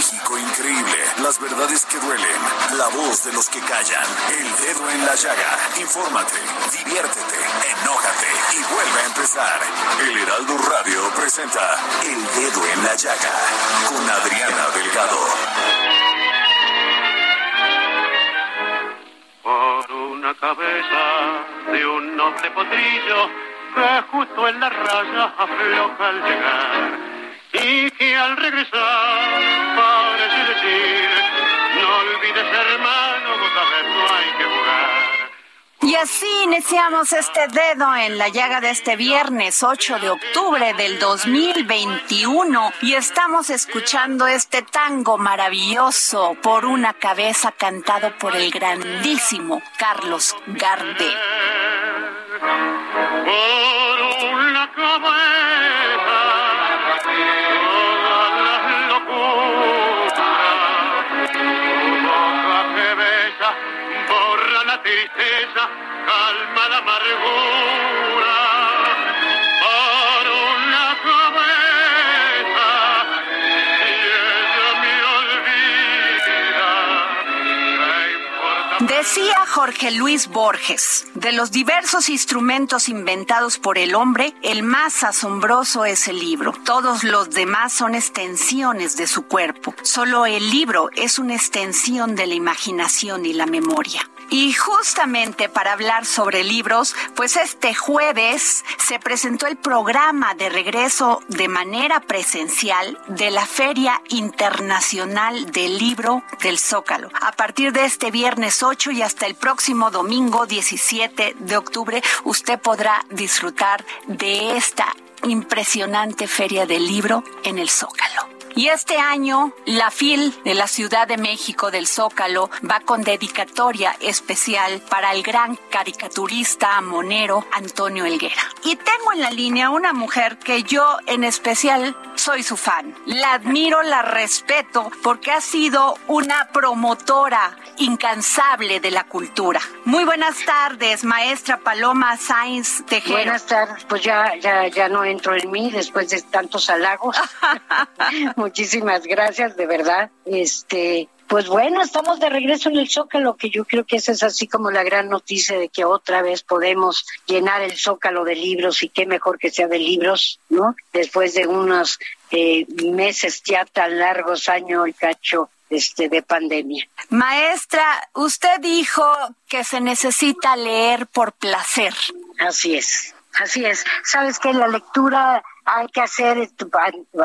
México increíble, las verdades que duelen, la voz de los que callan, el dedo en la llaga. Infórmate, diviértete, enójate y vuelve a empezar. El Heraldo Radio presenta El Dedo en la Llaga con Adriana Delgado. por una cabeza de un noble potrillo que justo en la raya afloja al llegar y que al regresar parece decir no olvides hermano otra vez no hay que jugar Y así iniciamos este dedo en la llaga de este viernes 8 de octubre del 2021 y estamos escuchando este tango maravilloso por una cabeza cantado por el grandísimo Carlos Gardel. Decía Jorge Luis Borges, de los diversos instrumentos inventados por el hombre, el más asombroso es el libro. Todos los demás son extensiones de su cuerpo. Solo el libro es una extensión de la imaginación y la memoria. Y justamente para hablar sobre libros, pues este jueves se presentó el programa de regreso de manera presencial de la Feria Internacional del Libro del Zócalo. A partir de este viernes 8 y hasta el próximo domingo 17 de octubre, usted podrá disfrutar de esta impresionante feria del libro en el Zócalo. Y este año, la FIL de la Ciudad de México del Zócalo va con dedicatoria especial para el gran caricaturista monero Antonio Elguera. Y tengo en la línea una mujer que yo en especial soy su fan. La admiro, la respeto porque ha sido una promotora incansable de la cultura. Muy buenas tardes, maestra Paloma Sainz Tejero. Buenas tardes, pues ya, ya, ya no entro en mí después de tantos halagos. Muchísimas gracias, de verdad. Este, pues bueno, estamos de regreso en el Zócalo, que yo creo que esa es así como la gran noticia de que otra vez podemos llenar el Zócalo de libros y qué mejor que sea de libros, ¿no? Después de unos eh, meses ya tan largos, año y cacho este, de pandemia. Maestra, usted dijo que se necesita leer por placer. Así es, así es. Sabes que la lectura hay que hacer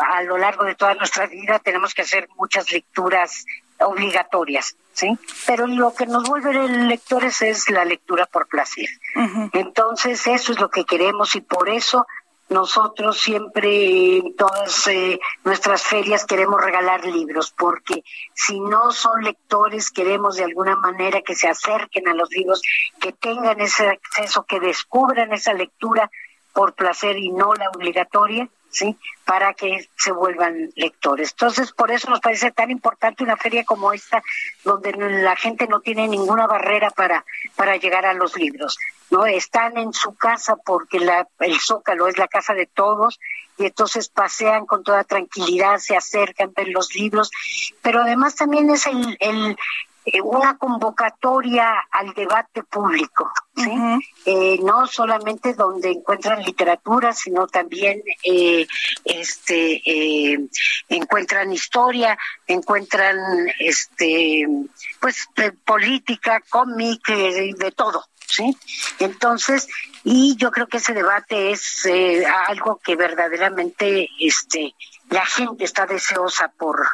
a lo largo de toda nuestra vida, tenemos que hacer muchas lecturas obligatorias, ¿sí? Pero lo que nos vuelve lectores es la lectura por placer. Entonces, eso es lo que queremos y por eso nosotros siempre en todas eh, nuestras ferias queremos regalar libros, porque si no son lectores, queremos de alguna manera que se acerquen a los libros, que tengan ese acceso, que descubran esa lectura por placer y no la obligatoria, ¿sí? Para que se vuelvan lectores. Entonces, por eso nos parece tan importante una feria como esta, donde la gente no tiene ninguna barrera para, para llegar a los libros. ¿no? Están en su casa porque la, el Zócalo es la casa de todos y entonces pasean con toda tranquilidad, se acercan, ven los libros, pero además también es el, el eh, una convocatoria al debate público, ¿sí? Eh, no solamente donde encuentran literatura, sino también eh, este encuentran historia, encuentran este pues política, cómic, de todo, ¿sí? Entonces, y yo creo que ese debate es algo que verdaderamente este la gente está deseosa por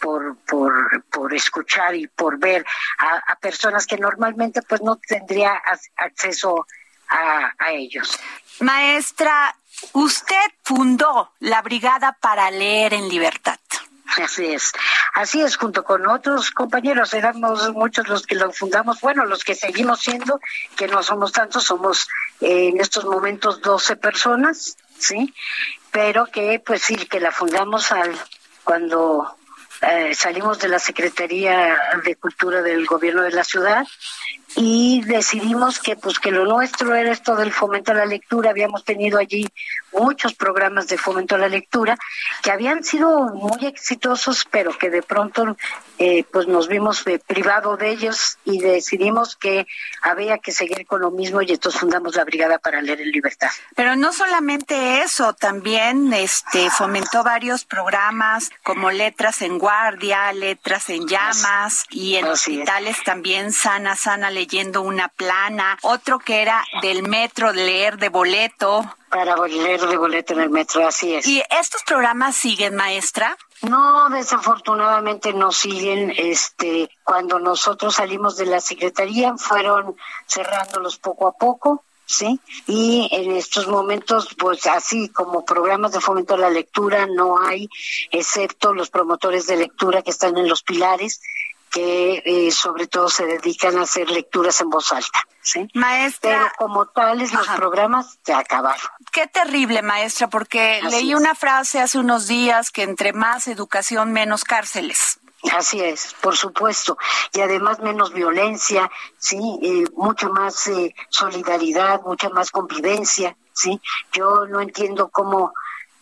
por, por, por escuchar y por ver a, personas que normalmente pues no tendría acceso a, a ellos. Maestra, usted fundó la Brigada para Leer en Libertad. Así es, así es, junto con otros compañeros, éramos muchos los que lo fundamos, bueno, los que seguimos siendo, que no somos tantos, somos eh, en estos momentos 12 personas, ¿sí? Pero que pues sí, que la fundamos al cuando eh, salimos de la Secretaría de Cultura del Gobierno de la Ciudad y decidimos que pues que lo nuestro era esto del fomento a la lectura. Habíamos tenido allí muchos programas de fomento a la lectura que habían sido muy exitosos pero que de pronto eh, pues nos vimos eh, privado de ellos y decidimos que había que seguir con lo mismo y entonces fundamos la brigada para leer en libertad. Pero no solamente eso también este fomentó varios programas como letras en guardia letras en llamas y en hospitales también sana sana leyendo una plana, otro que era del metro, leer de boleto. Para leer de boleto en el metro, así es. ¿Y estos programas siguen, maestra? No, desafortunadamente no siguen. Este, cuando nosotros salimos de la secretaría, fueron cerrándolos poco a poco. ¿sí? Y en estos momentos, pues así como programas de fomento a la lectura no hay, excepto los promotores de lectura que están en los pilares, que eh, sobre todo se dedican a hacer lecturas en voz alta. ¿sí? Maestra. Pero como tales, los programas se acabaron. Qué terrible, maestra, porque leí una frase hace unos días que entre más educación, menos cárceles. Así es, por supuesto. Y además menos violencia, sí, eh, mucha más eh, solidaridad, mucha más convivencia, sí. Yo no entiendo cómo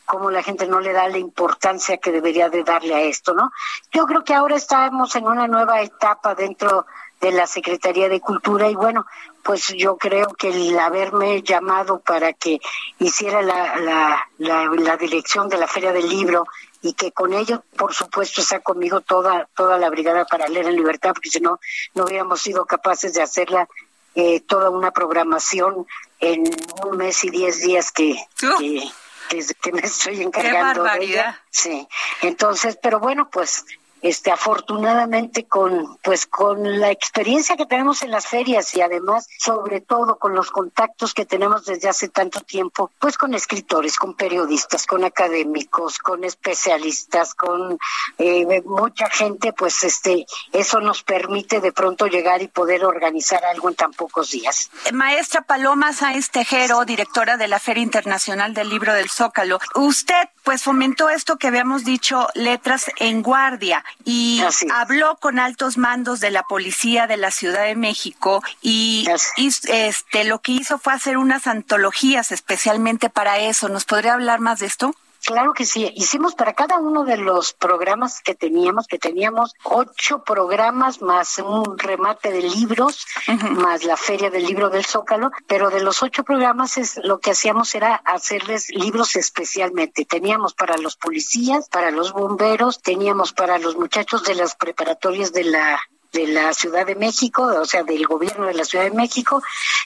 cómo la gente no le da la importancia que debería de darle a esto, ¿no? Yo creo que ahora estamos en una nueva etapa dentro de la Secretaría de Cultura y bueno, pues yo creo que el haberme llamado para que hiciera la, la, la, dirección de la Feria del Libro y que con ello, por supuesto, está conmigo toda, toda la brigada para leer en libertad, porque si no, no hubiéramos sido capaces de hacerla eh, toda una programación en un mes y diez días que, que que, me estoy encargando de ella. Sí, entonces, pero bueno, pues este afortunadamente con pues con la experiencia que tenemos en las ferias y además sobre todo con los contactos que tenemos desde hace tanto tiempo pues con escritores con periodistas con académicos con especialistas con eh, mucha gente pues este eso nos permite de pronto llegar y poder organizar algo en tan pocos días. Maestra Paloma Sáenz Tejero directora de la Feria Internacional del Libro del Zócalo usted pues fomentó esto que habíamos dicho letras en guardia y habló con altos mandos de la policía de la Ciudad de México y, este lo que hizo fue hacer unas antologías especialmente para eso. ¿Nos podría hablar más de esto? Claro que sí. Hicimos para cada uno de los programas que teníamos, que teníamos ocho programas más un remate de libros, más la feria del libro del Zócalo, pero de los ocho programas es lo que hacíamos era hacerles libros especialmente. Teníamos para los policías, para los bomberos, teníamos para los muchachos de las preparatorias de la de la Ciudad de México, o sea, del gobierno de la Ciudad de México,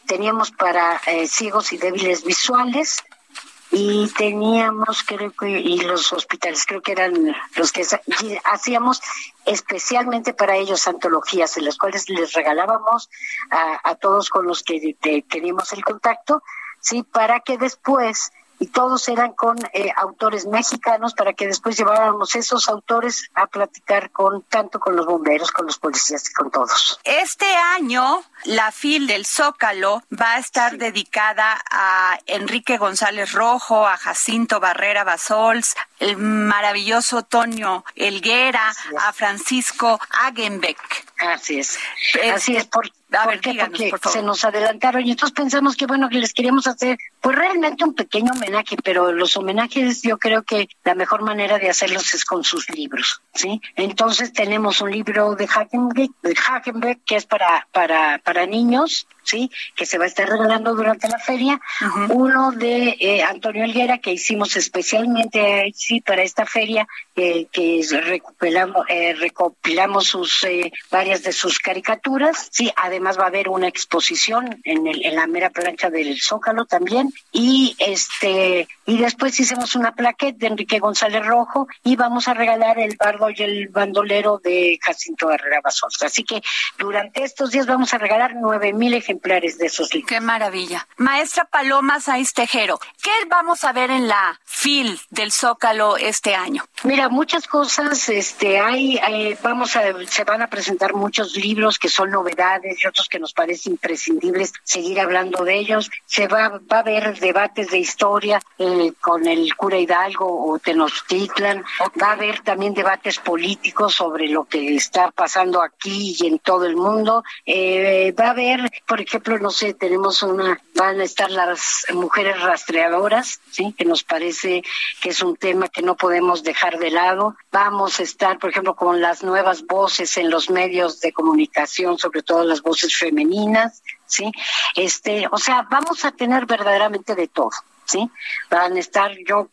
teníamos para eh, ciegos y débiles visuales, y teníamos creo que y los hospitales creo que eran los que hacíamos especialmente para ellos antologías en las cuales les regalábamos a, todos con los que teníamos el contacto sí para que después y todos eran con eh, autores mexicanos para que después lleváramos esos autores a platicar con tanto con los bomberos, con los policías y con todos. Este año la FIL del Zócalo va a estar dedicada a Enrique González Rojo, a Jacinto Barrera Basols, el maravilloso Tonio Elguera, a Francisco Agenbeck. Así es. Así es, por, A ver, díganos, Porque se nos adelantaron y entonces pensamos que, bueno, que les queríamos hacer, pues realmente un pequeño homenaje, pero los homenajes yo creo que la mejor manera de hacerlos es con sus libros, ¿sí? Entonces tenemos un libro de Hackenbeck, de Hackenbeck que es para, para, para niños, ¿sí? Que se va a estar regalando durante la feria. Uno de eh, Antonio Elguera, que hicimos especialmente sí, para esta feria, eh, que recopilamos, eh, recopilamos sus, varias de sus caricaturas. Sí, además va a haber una exposición en, el, en la mera plancha del Zócalo también. Y este y después hicimos una plaqueta de Enrique González Rojo y vamos a regalar el bardo y el bandolero de Jacinto Herrera Basols. Así que durante estos días vamos a regalar nueve mil ejemplares de esos libros. Qué maravilla. Maestra Paloma Saiz Tejero, ¿qué vamos a ver en la FIL del Zócalo este año? Mira, muchas cosas, este, hay, vamos a, se van a presentar muchos libros que son novedades y que nos parecen imprescindibles seguir hablando de ellos. Se va, va a haber debates de historia eh, con el cura Hidalgo o Tenochtitlan. Va a haber también debates políticos sobre lo que está pasando aquí y en todo el mundo. Eh, va a haber, por ejemplo, no sé, tenemos una, van a estar las mujeres rastreadoras, ¿sí? Que nos parece que es un tema que no podemos dejar de lado. Vamos a estar, por ejemplo, con las nuevas voces en los medios de comunicación, sobre todo las voces femeninas, ¿sí? Este, o sea, vamos a tener verdaderamente de todo, ¿sí? Van a estar, yo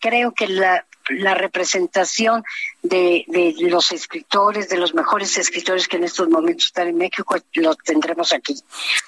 creo que la, la representación de, de, los escritores, de los mejores escritores que en estos momentos están en México, los tendremos aquí.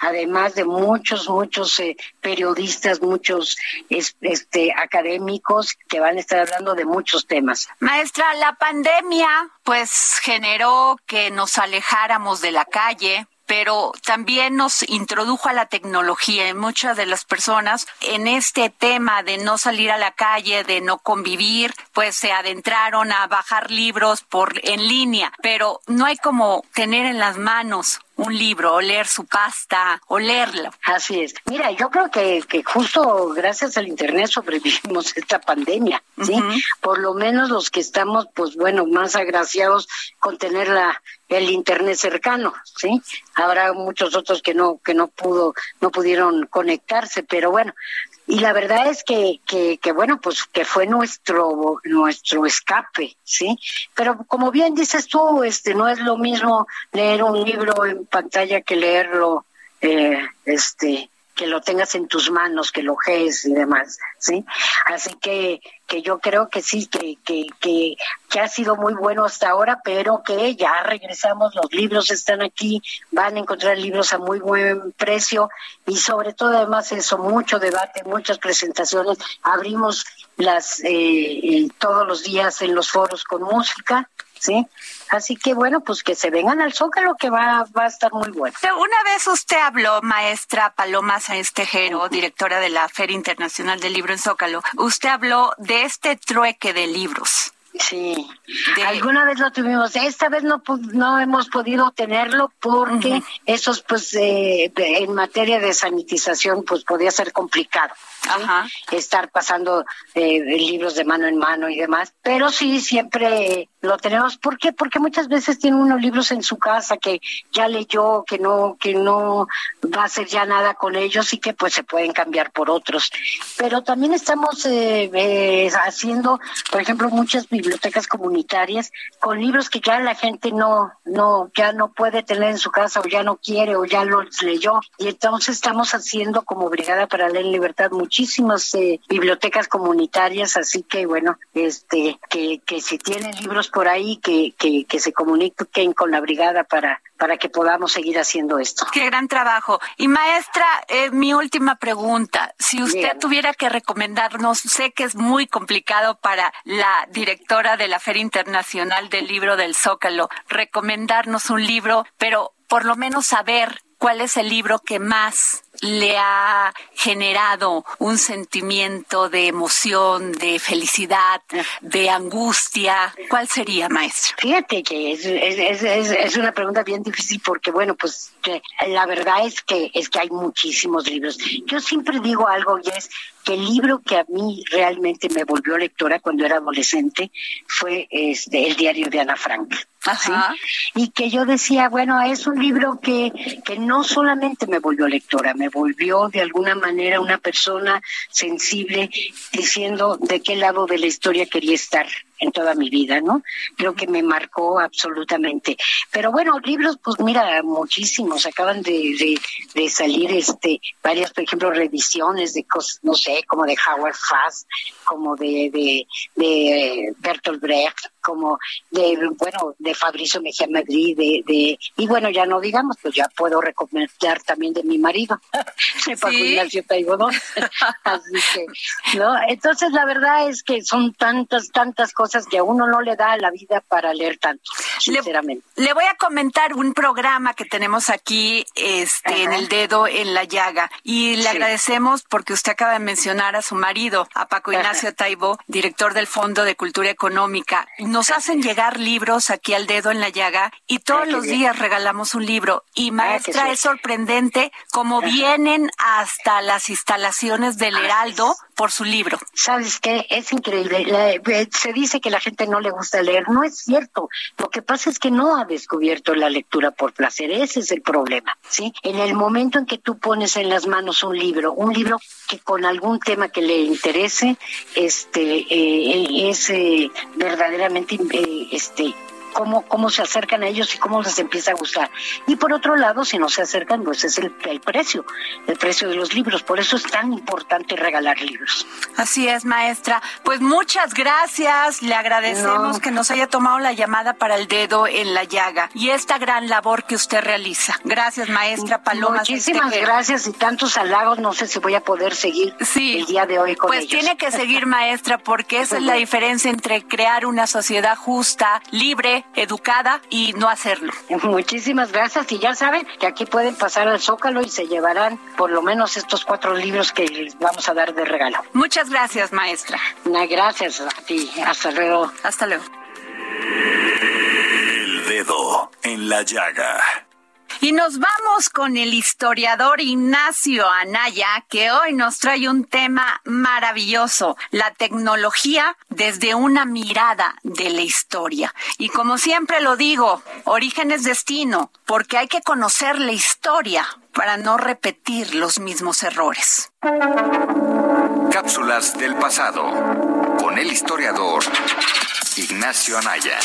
Además de muchos, muchos eh, periodistas, muchos este, académicos que van a estar hablando de muchos temas. Maestra, la pandemia pues generó que nos alejáramos de la calle, pero también nos introdujo a la tecnología y muchas de las personas en este tema de no salir a la calle, de no convivir, pues se adentraron a bajar libros por en línea, pero no hay como tener en las manos un libro, o leer su pasta, o leerlo. Así es. Mira, yo creo que, que justo gracias al Internet sobrevivimos esta pandemia, ¿sí? Por lo menos los que estamos, pues bueno, más agraciados con tener la, el Internet cercano, ¿sí? Habrá muchos otros que no, que no pudo, no pudieron conectarse, pero bueno, y la verdad es que, que, que, bueno, pues que fue nuestro, nuestro escape, ¿sí? Pero como bien dices tú, este, no es lo mismo leer un libro en pantalla que leerlo, eh, este, que lo tengas en tus manos, que lo gees y demás, ¿sí? Así que, que yo creo que sí, que, que, que, que ha sido muy bueno hasta ahora, pero que ya regresamos, los libros están aquí, van a encontrar libros a muy buen precio y sobre todo además eso, mucho debate, muchas presentaciones, abrimos las eh, eh todos los días en los foros con música, ¿sí? Así que bueno, pues que se vengan al Zócalo que va, va a estar muy bueno. Una vez usted habló, maestra Paloma Sáenz Tejero, directora de la Feria Internacional del Libro en Zócalo, usted habló de este trueque de libros. Sí, alguna vez lo tuvimos. Esta vez no no hemos podido tenerlo porque esos, pues, eh, en materia de sanitización, pues, podía ser complicado. Estar pasando eh, libros de mano en mano y demás. Pero sí, siempre lo tenemos. ¿Por qué? Porque muchas veces tiene unos libros en su casa que ya leyó, que no, que no va a hacer ya nada con ellos y que pues se pueden cambiar por otros. Pero también estamos eh, eh, haciendo, por ejemplo, muchas bibliotecas comunitarias con libros que ya la gente no, no, ya no puede tener en su casa o ya no quiere o ya los leyó. Y entonces estamos haciendo como Brigada para Leer en Libertad muchísimas eh, bibliotecas comunitarias, así que bueno, este, que, que si tienen libros por ahí, que, que, que se comuniquen con la brigada para, para que podamos seguir haciendo esto. Qué gran trabajo. Y maestra, eh, mi última pregunta, si usted tuviera que recomendarnos, sé que es muy complicado para la directora de la Feria Internacional del Libro del Zócalo, recomendarnos un libro, pero por lo menos saber cuál es el libro que más le ha generado un sentimiento de emoción, de felicidad, de angustia? ¿Cuál sería, maestro? Fíjate que es, es, es, es una pregunta bien difícil porque, bueno, pues la verdad es que, es que hay muchísimos libros. Yo siempre digo algo y es que el libro que a mí realmente me volvió lectora cuando era adolescente fue este, el diario de Ana Frank. Y que yo decía, bueno, es un libro que, que no solamente me volvió lectora, me volvió de alguna manera una persona sensible diciendo de qué lado de la historia quería estar en toda mi vida, ¿no? Creo que me marcó absolutamente. Pero bueno, libros, pues mira, muchísimos. Acaban de, de, salir este varias, por ejemplo, revisiones de cosas, no sé, como de Howard Fast, como de, de, de Bertolt Brecht, como de, bueno, de Fabricio Mejía Madrid, de, de, y bueno, ya no digamos, pues ya puedo recomendar también de mi marido, de Paco Ignacio Taibo, ¿no? Así que, ¿no? Entonces, la verdad es que son tantas, tantas cosas que a uno no le da la vida para leer tanto, sinceramente. Le, voy a comentar un programa que tenemos aquí, este, en el dedo, en la llaga, y le agradecemos porque usted acaba de mencionar a su marido, a Paco Ignacio Taibo, director del Fondo de Cultura Económica. Nos hacen llegar libros aquí al dedo en la llaga y todos los días regalamos un libro. Y maestra, es sorprendente cómo vienen hasta las instalaciones del Heraldo por su libro. ¿Sabes qué? Es increíble. Eh, se dice que la gente no le gusta leer. No es cierto. Lo que pasa es que no ha descubierto la lectura por placer. Ese es el problema. ¿sí? En el momento en que tú pones en las manos un libro, un libro que con algún tema que le interese, este, eh, es eh, verdaderamente este, cómo, cómo se acercan a ellos y cómo les empieza a gustar. Y por otro lado, si no se acercan, pues es el, el precio, el precio de los libros. Por eso es tan importante regalar libros. Así es, maestra. Pues muchas gracias. Le agradecemos que nos haya tomado la llamada para el dedo en la llaga y esta gran labor que usted realiza. Gracias, maestra Paloma. Muchísimas gracias y tantos halagos. No sé si voy a poder seguir el día de hoy con pues tiene que seguir, maestra, porque esa es la diferencia entre crear una sociedad justa, libre, educada y no hacerlo. Muchísimas gracias y ya saben que aquí pueden pasar al Zócalo y se llevarán por lo menos estos cuatro libros que les vamos a dar de regalo. Muchas gracias, maestra. Gracias a ti. Hasta luego. Hasta luego. El dedo en la llaga. Y nos vamos con el historiador Ignacio Anaya, que hoy nos trae un tema maravilloso, la tecnología desde una mirada de la historia. Y como siempre lo digo, origen es destino, porque hay que conocer la historia para no repetir los mismos errores. Cápsulas del pasado con el historiador Ignacio Anaya.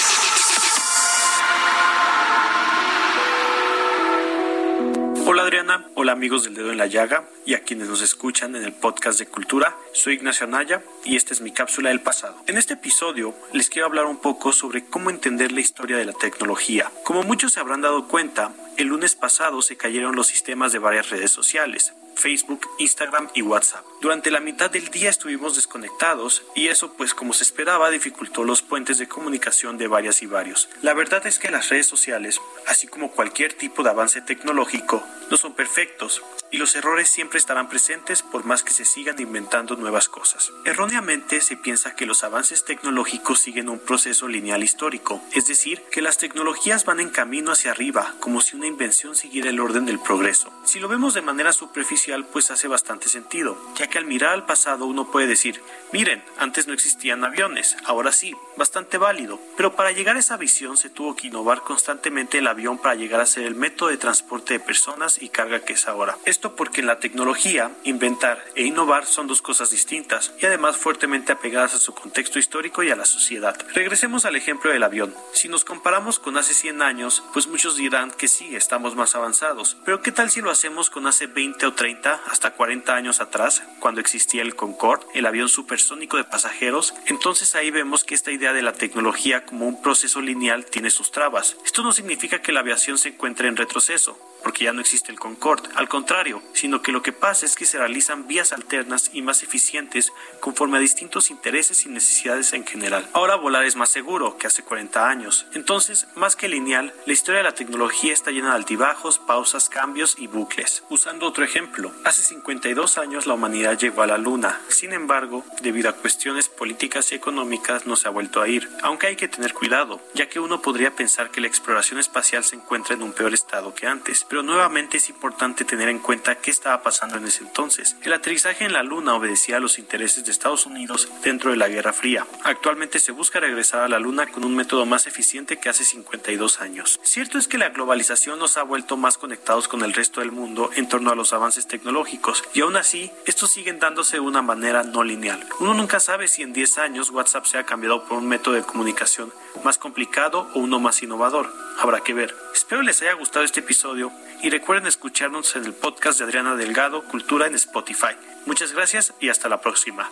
Hola Adriana, hola amigos del dedo en la llaga y a quienes nos escuchan en el podcast de cultura. Soy Ignacio Anaya y esta es mi cápsula del pasado. En este episodio les quiero hablar un poco sobre cómo entender la historia de la tecnología. Como muchos se habrán dado cuenta, el lunes pasado se cayeron los sistemas de varias redes sociales, Facebook, Instagram y WhatsApp. Durante la mitad del día estuvimos desconectados y eso pues como se esperaba dificultó los puentes de comunicación de varias y varios. La verdad es que las redes sociales, así como cualquier tipo de avance tecnológico, no son perfectos y los errores siempre estarán presentes por más que se sigan inventando nuevas cosas. Erróneamente se piensa que los avances tecnológicos siguen un proceso lineal histórico, es decir, que las tecnologías van en camino hacia arriba, como si una invención siguiera el orden del progreso. Si lo vemos de manera superficial, pues hace bastante sentido, ya que al mirar al pasado uno puede decir, miren, antes no existían aviones, ahora sí, bastante válido, pero para llegar a esa visión se tuvo que innovar constantemente el avión para llegar a ser el método de transporte de personas y carga que es ahora. Esto porque en la tecnología, inventar e innovar son dos cosas distintas y además fuertemente apegadas a su contexto histórico y a la sociedad. Regresemos al ejemplo del avión. Si nos comparamos con hace 100 años, pues muchos dirán que sí, estamos más avanzados, pero ¿qué tal si lo hacemos con hace 20 o 30, hasta 40 años atrás, cuando existía el Concorde, el avión supersónico de pasajeros? Entonces ahí vemos que esta idea de la tecnología como un proceso lineal tiene sus trabas. Esto no significa que la aviación se encuentre en retroceso, porque ya no existe el Concorde. Al contrario, sino que lo que pasa es que se realizan vías alternas y más eficientes conforme a distintos intereses y necesidades en general. Ahora volar es más seguro que hace 40 años. Entonces, más que lineal, la historia de la tecnología está llena de altibajos, pausas, cambios y bucles. Usando otro ejemplo, hace 52 años la humanidad llegó a la Luna. Sin embargo, debido a cuestiones políticas y económicas no se ha vuelto a ir. Aunque hay que tener cuidado, ya que uno podría pensar que la exploración espacial se encuentra en un peor estado que antes pero nuevamente es importante tener en cuenta qué estaba pasando en ese entonces. El aterrizaje en la Luna obedecía a los intereses de Estados Unidos dentro de la Guerra Fría. Actualmente se busca regresar a la Luna con un método más eficiente que hace 52 años. Cierto es que la globalización nos ha vuelto más conectados con el resto del mundo en torno a los avances tecnológicos, y aún así, estos siguen dándose de una manera no lineal. Uno nunca sabe si en 10 años WhatsApp se ha cambiado por un método de comunicación más complicado o uno más innovador. Habrá que ver. Espero les haya gustado este episodio y recuerden escucharnos en el podcast de Adriana Delgado, Cultura en Spotify. Muchas gracias y hasta la próxima.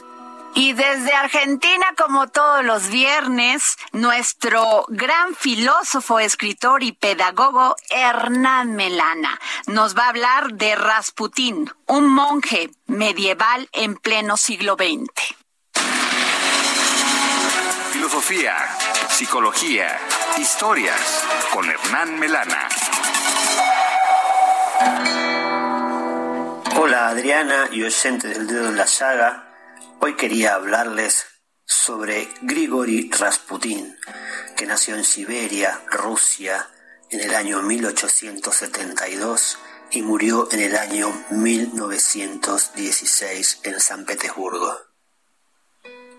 Y desde Argentina, como todos los viernes, nuestro gran filósofo, escritor y pedagogo Hernán Melana nos va a hablar de Rasputín, un monje medieval en pleno siglo XX. Psicología, historias con Hernán Melana. Hola Adriana y oyente del dedo en la llaga. Hoy quería hablarles sobre Grigori Rasputin, que nació en Siberia, Rusia, en el año 1872 y murió en el año 1916 en San Petersburgo.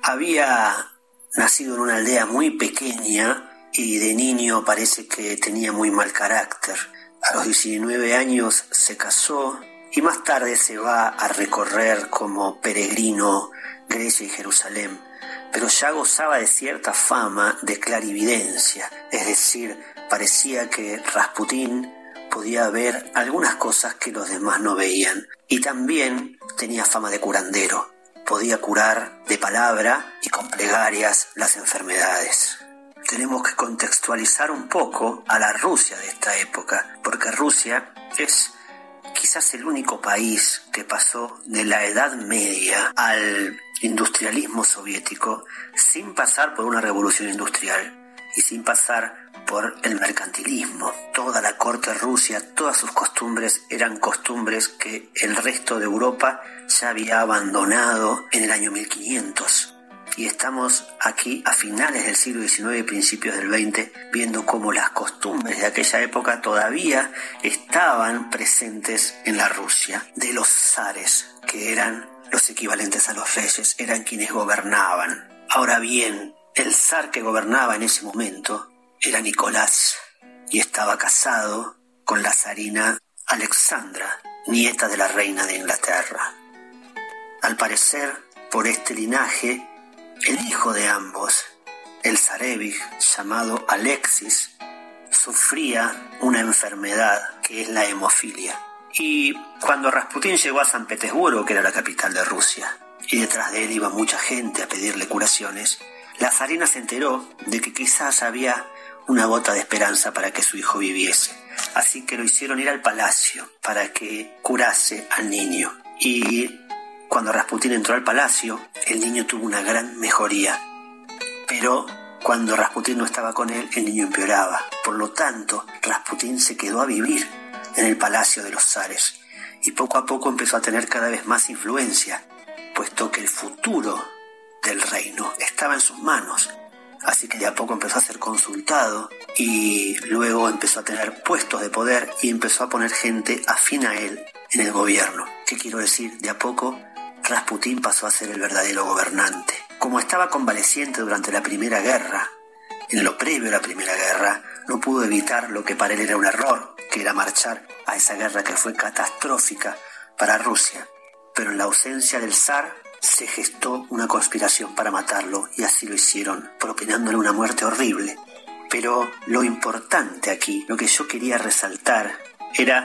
Había nacido en una aldea muy pequeña y de niño parece que tenía muy mal carácter. A los 19 años se casó y más tarde se va a recorrer como peregrino Grecia y Jerusalén, pero ya gozaba de cierta fama de clarividencia, es decir, parecía que Rasputín podía ver algunas cosas que los demás no veían, y también tenía fama de curandero, podía curar de palabra y con plegarias las enfermedades. Tenemos que contextualizar un poco a la Rusia de esta época, porque Rusia es quizás el único país que pasó de la Edad Media al industrialismo soviético sin pasar por una revolución industrial y sin pasar el mercantilismo. Toda la corte rusia, todas sus costumbres eran costumbres que el resto de Europa ya había abandonado en el año 1500 y estamos aquí a finales del siglo XIX y principios del XX viendo cómo las costumbres de aquella época todavía estaban presentes en la Rusia de los zares, que eran los equivalentes a los reyes, eran quienes gobernaban. Ahora bien, el zar que gobernaba en ese momento era Nicolás y estaba casado con la zarina Alexandra, nieta de la reina de Inglaterra. Al parecer, por este linaje, el hijo de ambos, el zarevich llamado Alexis, sufría una enfermedad que es la hemofilia. Y cuando Rasputín llegó a San Petersburgo, que era la capital de Rusia, y detrás de él iba mucha gente a pedirle curaciones, la zarina se enteró de que quizás había una gota de esperanza para que su hijo viviese. Así que lo hicieron ir al palacio para que curase al niño. Y cuando Rasputín entró al palacio, el niño tuvo una gran mejoría. Pero cuando Rasputín no estaba con él, el niño empeoraba. Por lo tanto, Rasputín se quedó a vivir en el palacio de los zares y poco a poco empezó a tener cada vez más influencia, puesto que el futuro del reino estaba en sus manos. Así que de a poco empezó a ser consultado y luego empezó a tener puestos de poder y empezó a poner gente afín a él en el gobierno. ¿Qué quiero decir? De a poco Rasputín pasó a ser el verdadero gobernante. Como estaba convaleciente durante la Primera Guerra, en lo previo a la Primera Guerra, no pudo evitar lo que para él era un error, que era marchar a esa guerra que fue catastrófica para Rusia. Pero en la ausencia del zar se gestó una conspiración para matarlo y así lo hicieron, propinándole una muerte horrible. Pero lo importante aquí, lo que yo quería resaltar, era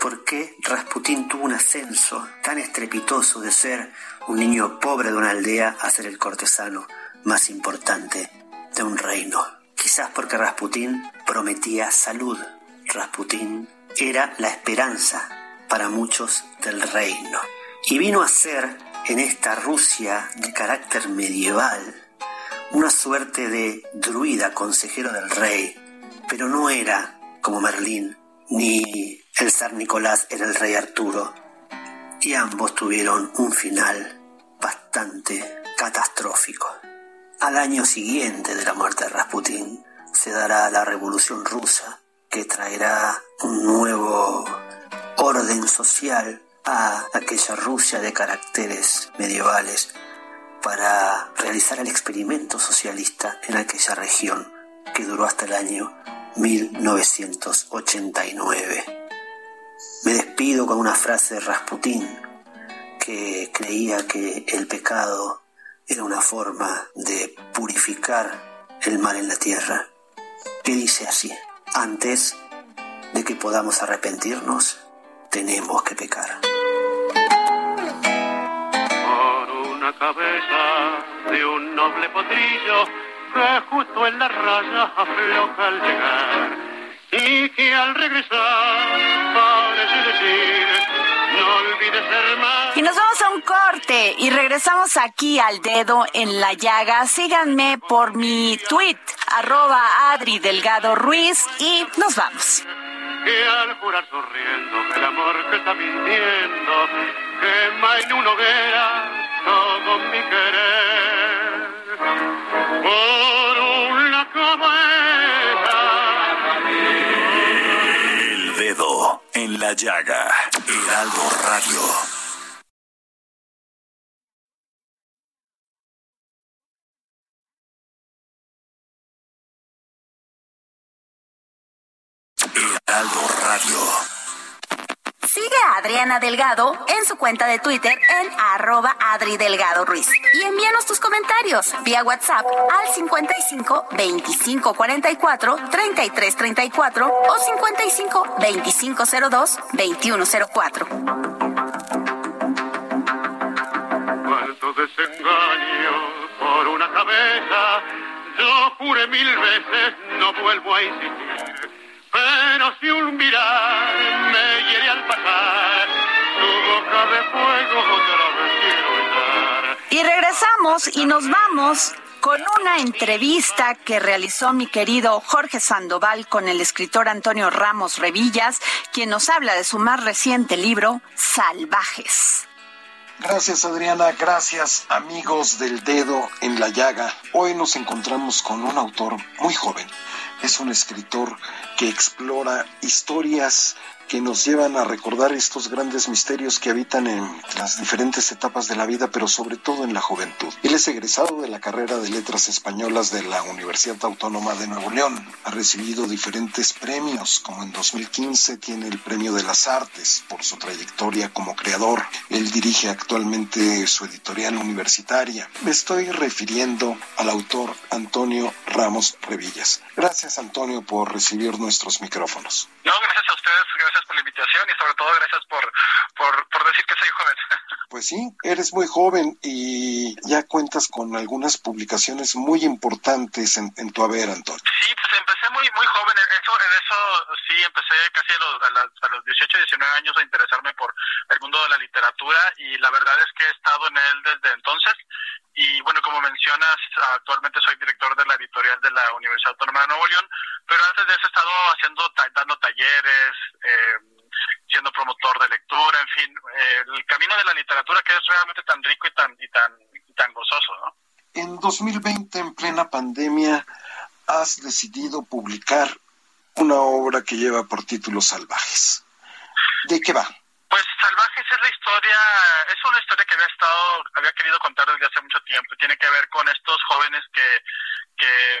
por qué Rasputín tuvo un ascenso tan estrepitoso de ser un niño pobre de una aldea a ser el cortesano más importante de un reino. Quizás porque Rasputín prometía salud. Rasputín era la esperanza para muchos del reino. Y vino a ser en esta Rusia de carácter medieval una suerte de druida consejero del rey, pero no era como Merlín ni el zar Nicolás era el rey Arturo, y ambos tuvieron un final bastante catastrófico. Al año siguiente de la muerte de Rasputín se dará la Revolución Rusa, que traerá un nuevo orden social a aquella Rusia de caracteres medievales para realizar el experimento socialista en aquella región que duró hasta el año 1989. Me despido con una frase de Rasputín que creía que el pecado era una forma de purificar el mal en la tierra, que dice así, antes de que podamos arrepentirnos, tenemos que pecar. Cabeza de un noble potrillo que justo en la raya afloja al llegar y que al regresar parece decir no olvides ser más. Y nos vamos a un corte y regresamos aquí al dedo en la llaga. Síganme por mi tweet, arroba Adri Delgado Ruiz y nos vamos. que al jurar sonriendo el amor que está mintiendo quema en una hoguera todo mi querer por una cabeza El dedo en la llaga. Heraldo Radio. Heraldo Radio. Sigue a Adriana Delgado en su cuenta de Twitter en arroba Adri Delgado Ruiz. Y envíanos tus comentarios vía WhatsApp al 55 25 44 33 34 o 55 25 02 21 04. cuánto desengaño por una cabeza yo juré mil veces no vuelvo a insistir pero si un mirar me hiere al pasar tu boca de fuego otra vez quiero besar Y regresamos y nos vamos con una entrevista que realizó mi querido Jorge Sandoval con el escritor Antonio Ramos Revillas, quien nos habla de su más reciente libro, Salvajes. Gracias Adriana, gracias amigos del dedo en la llaga. Hoy nos encontramos con un autor muy joven. Es un escritor que explora historias que nos llevan a recordar estos grandes misterios que habitan en las diferentes etapas de la vida, pero sobre todo en la juventud. Él es egresado de la carrera de Letras Españolas de la Universidad Autónoma de Nuevo León. Ha recibido diferentes premios, como en 2015 tiene el Premio de las Artes por su trayectoria como creador. Él dirige actualmente su editorial universitaria. Me estoy refiriendo al autor Antonio Ramos Revillas. Gracias Antonio por recibir nuestros micrófonos. No, gracias a ustedes, gracias por la invitación y sobre todo gracias por, por, por decir que soy joven. Pues sí, eres muy joven y ya cuentas con algunas publicaciones muy importantes en, en tu haber, Antonio. Sí, pues empecé muy muy joven, eso, en eso sí, empecé casi a los, a, las- a los 18, 19 años a interesarme por el mundo de la literatura y la verdad es que he estado en él desde entonces y bueno, como mencionas, actualmente soy director de la editorial de la Universidad Autónoma de Nuevo León, pero antes de eso he estado haciendo, dando talleres, eh, siendo promotor de lectura, en fin, eh, el camino de la literatura que es realmente tan rico y tan, y tan, y tan gozoso, ¿no? En 2020, en plena pandemia, has decidido publicar una obra que lleva por título Salvajes. ¿De qué va? Pues Salvajes es la historia, es una historia que había estado, había querido contar desde hace mucho tiempo. Tiene que ver con estos jóvenes que, que,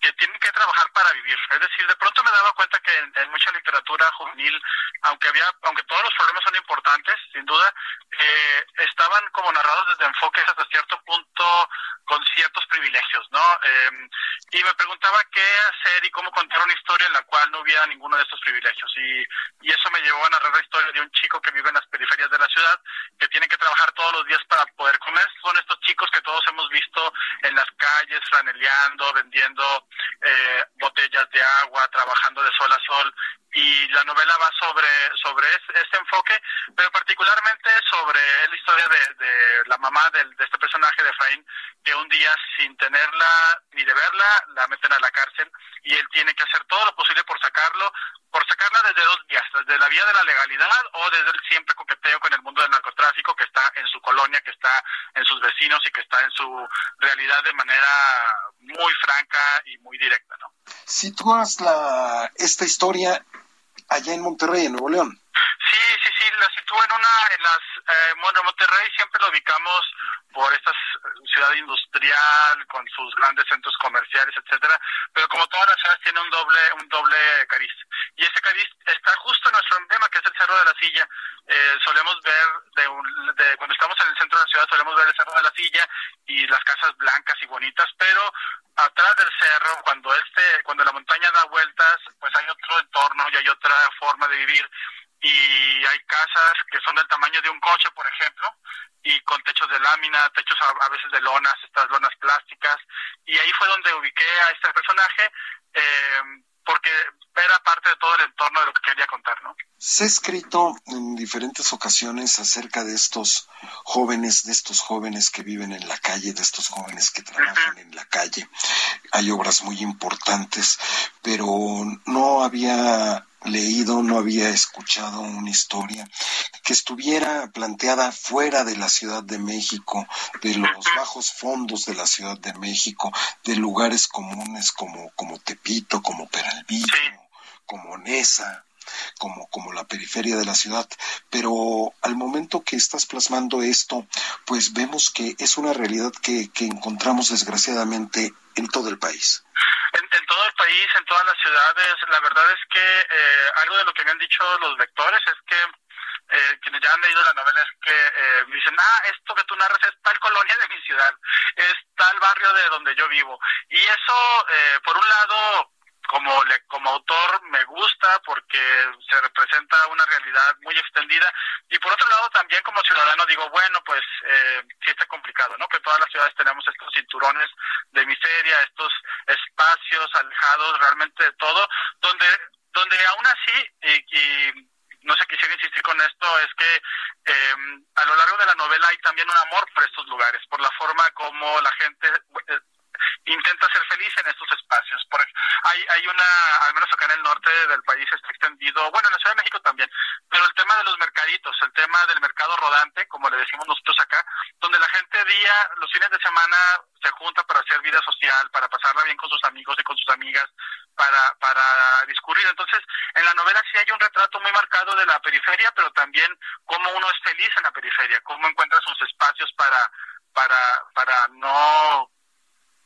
que tienen que trabajar para vivir. Es decir, de pronto me daba cuenta que en, mucha literatura juvenil, aunque había, aunque todos los problemas son importantes, sin duda, eh, estaban como narrados desde enfoques hasta cierto punto con ciertos privilegios, ¿no? Eh, y me preguntaba qué hacer y cómo contar una historia en la cual no hubiera ninguno de estos privilegios. Y, y eso me llevó a narrar la historia de un chico que vive en las periferias de la ciudad, que tiene que trabajar todos los días para poder comer. Son estos chicos que todos hemos visto en las calles, franeleando, vendiendo eh, botellas de agua, trabajando de sol a sol. Y la novela va sobre, sobre es- este enfoque, pero particularmente sobre la historia de, de la mamá del- de este personaje de Efraín, que un día sin tenerla ni de verla, la meten a la cárcel y él tiene que hacer todo lo posible por sacarlo, por sacarla desde dos vías, desde la vía de la legalidad o desde el siempre coqueteo con el mundo del narcotráfico que está en su colonia, que está en sus vecinos y que está en su realidad de manera muy franca y muy directa, ¿no? Sitúas la, esta historia allá en Monterrey, en Nuevo León. Sí, sí, sí, la sitúo en una, en las, eh, bueno, Monterrey siempre lo ubicamos por esta ciudad industrial con sus grandes centros comerciales, etcétera, pero como todas las ciudades tiene un doble un doble cariz y ese cariz está justo en nuestro emblema que es el Cerro de la Silla. Eh, solemos ver de, de, cuando estamos en el centro de la ciudad solemos ver el Cerro de la Silla y las casas blancas y bonitas, pero atrás del cerro cuando este cuando la montaña da vueltas, pues hay otro entorno y hay otra forma de vivir y hay casas que son del tamaño de un coche, por ejemplo, y con techos de lámina, techos a, veces de lonas, estas lonas plásticas, y ahí fue donde ubiqué a este personaje, eh, porque era parte de todo el entorno de lo que quería contar, ¿no? Se ha escrito en diferentes ocasiones acerca de estos jóvenes, de estos jóvenes que viven en la calle, de estos jóvenes que trabajan en la calle. Hay obras muy importantes, pero no había leído, no había escuchado una historia que estuviera planteada fuera de la Ciudad de México, de los bajos fondos de la Ciudad de México, de lugares comunes como, como Tepito, como Peralvillo, como Nesa, como, como la periferia de la ciudad, pero al momento que estás plasmando esto, pues vemos que es una realidad que, que encontramos desgraciadamente en todo el país. En, todo el país, en todas las ciudades, la verdad es que eh, algo de lo que me han dicho los lectores es que eh, quienes ya han leído la novela es que eh, dicen, ah, esto que tú narras es tal colonia de mi ciudad, es tal barrio de donde yo vivo. Y eso, eh, por un lado, como, le, como autor me gusta porque se representa una realidad muy extendida y por otro lado también como ciudadano digo, bueno, pues eh, sí está complicado, ¿no? Que todas las ciudades tenemos estos cinturones de miseria, estos espacios alejados realmente de todo, donde, donde aún así, y, no sé, quisiera insistir con esto, es que eh, a lo largo de la novela hay también un amor por estos lugares, por la forma como la gente eh, intenta ser feliz en estos espacios. Por, hay, hay una, al menos acá en el norte del país está extendido, bueno, en la Ciudad de México también, pero el tema de los mercaditos, el tema del mercado rodante, como le decimos nosotros acá, donde la gente día, los fines de semana se junta para hacer vida social, para pasarla bien con sus amigos y con sus amigas, para, para discurrir. Entonces, en la novela sí hay un retrato muy marcado de la periferia, pero también cómo uno es feliz en la periferia, cómo encuentra sus espacios para, para, para no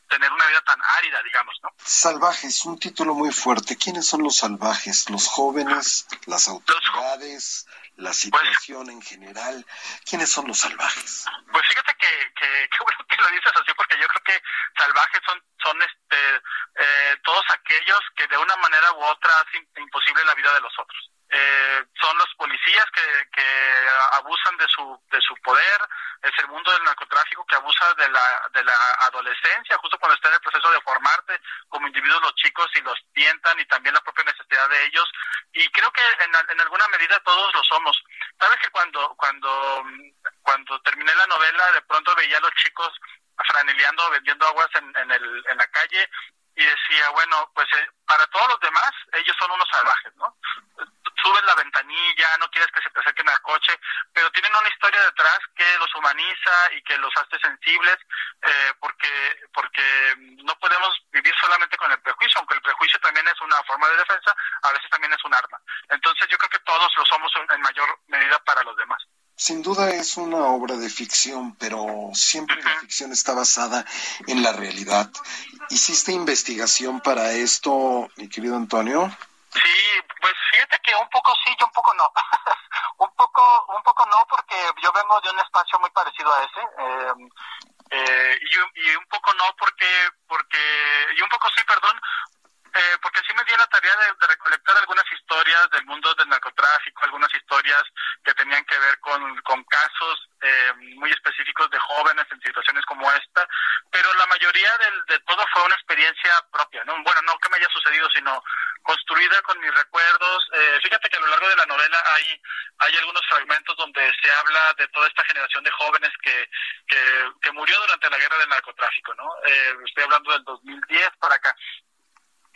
tener una vida tan árida, digamos, ¿no? Salvajes, un título muy fuerte. ¿Quiénes son los salvajes? ¿Los jóvenes? ¿Las autoridades? ¿La pues situación en general? ¿Quiénes son los salvajes? Pues fíjate que, que, que bueno que lo dices así, porque yo creo que salvajes son, son este, eh, todos aquellos que de una manera u otra hacen imposible la vida de los otros. Eh, son los policías que, que abusan de su, de su poder, es el mundo del narcotráfico que abusa de la, de la adolescencia, justo cuando está en el proceso de formarte como individuos los chicos y los tientan y también la propia necesidad de ellos. Y creo que en, en alguna medida todos lo somos. Sabes que cuando, cuando, cuando terminé la novela, de pronto veía a los chicos franeleando, vendiendo aguas en, en, el, en la calle y decía, bueno, pues eh, para todos los demás, ellos son unos salvajes, ¿no? Subes la ventanilla, no quieres que se te acerquen al coche, pero tienen una historia detrás que los humaniza y que los hace sensibles, eh, porque, porque no podemos vivir solamente con el prejuicio, aunque el prejuicio también es una forma de defensa, a veces también es un arma. Entonces yo creo que todos lo somos en mayor medida para los demás. Sin duda es una obra de ficción, pero siempre la ficción está basada en la realidad. ¿Hiciste investigación para esto, mi querido Antonio? Sí, pues fíjate que un poco sí y un poco no. un poco un poco no porque yo vengo de un espacio muy parecido a ese. Em, eh, y, y, un poco no porque porque y un poco sí, perdón, eh, porque sí me dio la tarea de, recolectar algunas historias del mundo del narcotráfico, algunas historias que tenían que ver con, con casos eh, muy específicos de jóvenes en situaciones como esta, pero la mayoría de todo fue una experiencia propia, ¿no? Bueno, no que me haya sucedido, sino construida con mis recuerdos. Eh, fíjate que a lo largo de la novela hay, hay algunos fragmentos donde se habla de toda esta generación de jóvenes que, que, que murió durante la guerra del narcotráfico, ¿no? Eh, estoy hablando del 2010 para acá.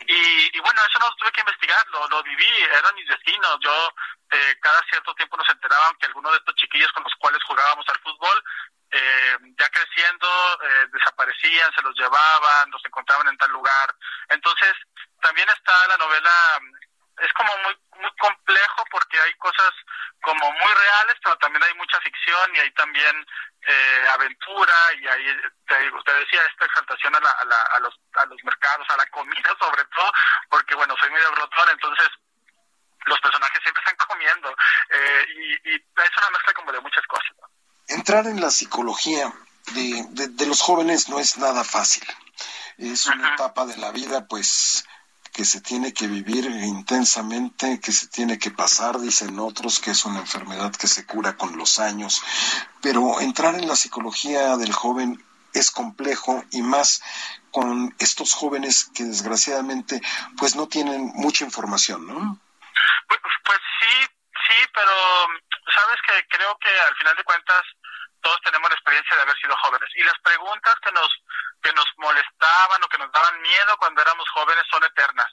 Y, bueno, eso no tuve que investigar, lo, lo viví, eran mis vecinos. Yo eh, cada cierto tiempo nos enteraban que algunos de estos chiquillos con los cuales jugábamos al fútbol, eh, ya creciendo, eh, desaparecían, se los llevaban, los encontraban en tal lugar. Entonces, también está la novela, es como muy, muy complejo porque hay cosas como muy reales, pero también hay mucha ficción y hay también eh, aventura y ahí te, te, decía esta exaltación a, la, a, la, a, los, a los mercados, a la comida sobre todo, porque bueno, soy medio glotón, entonces los personajes siempre están comiendo eh, y, y, es una mezcla como de muchas cosas. Entrar en la psicología de, de, de los jóvenes no es nada fácil. Es una uh -huh. etapa de la vida, pues, que se tiene que vivir intensamente, que se tiene que pasar, dicen otros, que es una enfermedad que se cura con los años. Pero entrar en la psicología del joven es complejo y más con estos jóvenes que desgraciadamente pues no tienen mucha información, ¿no? Pues, pues sí, sí, pero sabes que creo que al final de cuentas todos tenemos la experiencia de haber sido jóvenes y las preguntas que nos que nos molestaban o que nos daban miedo cuando éramos jóvenes son eternas.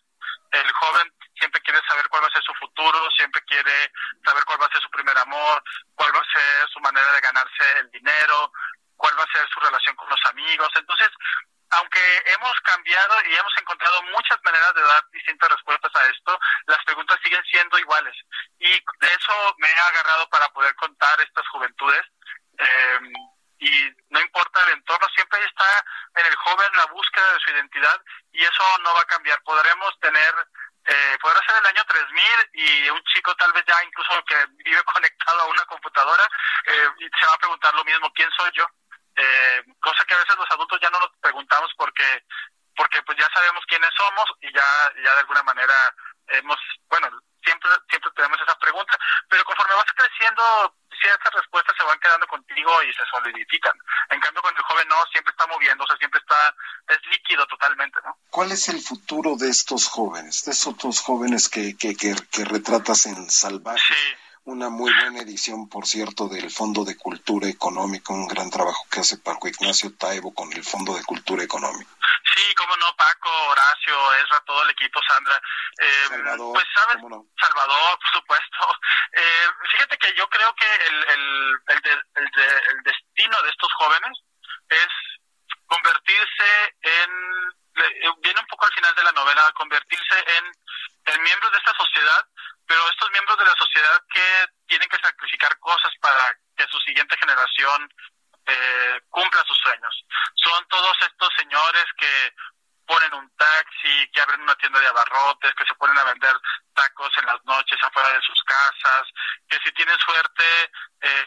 El joven siempre quiere saber cuál va a ser su futuro, siempre quiere saber cuál va a ser su primer amor, cuál va a ser su manera de ganarse el dinero, cuál va a ser su relación con los amigos. Entonces, aunque hemos cambiado y hemos encontrado muchas maneras de dar distintas respuestas a esto, las preguntas siguen siendo iguales. Y de eso me he agarrado para poder contar estas juventudes. Eh, y no importa el entorno, siempre está en el joven la búsqueda de su identidad y eso no va a cambiar. Podremos tener, eh, podrá ser el año 3000 y un chico tal vez ya incluso que vive conectado a una computadora eh, y se va a preguntar lo mismo, ¿quién soy yo? Eh, cosa que a veces los adultos ya no nos preguntamos porque porque pues ya sabemos quiénes somos y ya ya de alguna manera hemos bueno siempre siempre tenemos esa pregunta pero conforme vas creciendo ciertas respuestas se van quedando contigo y se solidifican. En cambio con el joven no siempre está moviéndose siempre está es líquido totalmente no ¿Cuál es el futuro de estos jóvenes de estos jóvenes que que que, que retratas en Salvajes sí una muy buena edición, por cierto, del Fondo de Cultura Económica, un gran trabajo que hace Paco Ignacio Taibo con el Fondo de Cultura Económica. Sí, cómo no, Paco, Horacio, Ezra, todo el equipo, Sandra. Eh, Salvador, pues, ¿sabes? No? Salvador, por supuesto. Eh, fíjate que yo creo que el, el, el, de, el, de, el destino de estos jóvenes es convertirse en, viene un poco al final de la novela, convertirse en, en miembros de esta sociedad pero estos miembros de la sociedad que tienen que sacrificar cosas para que su siguiente generación eh, cumpla sus sueños. Son todos estos señores que ponen un taxi, que abren una tienda de abarrotes, que se ponen a vender tacos en las noches afuera de sus casas, que si tienen suerte eh,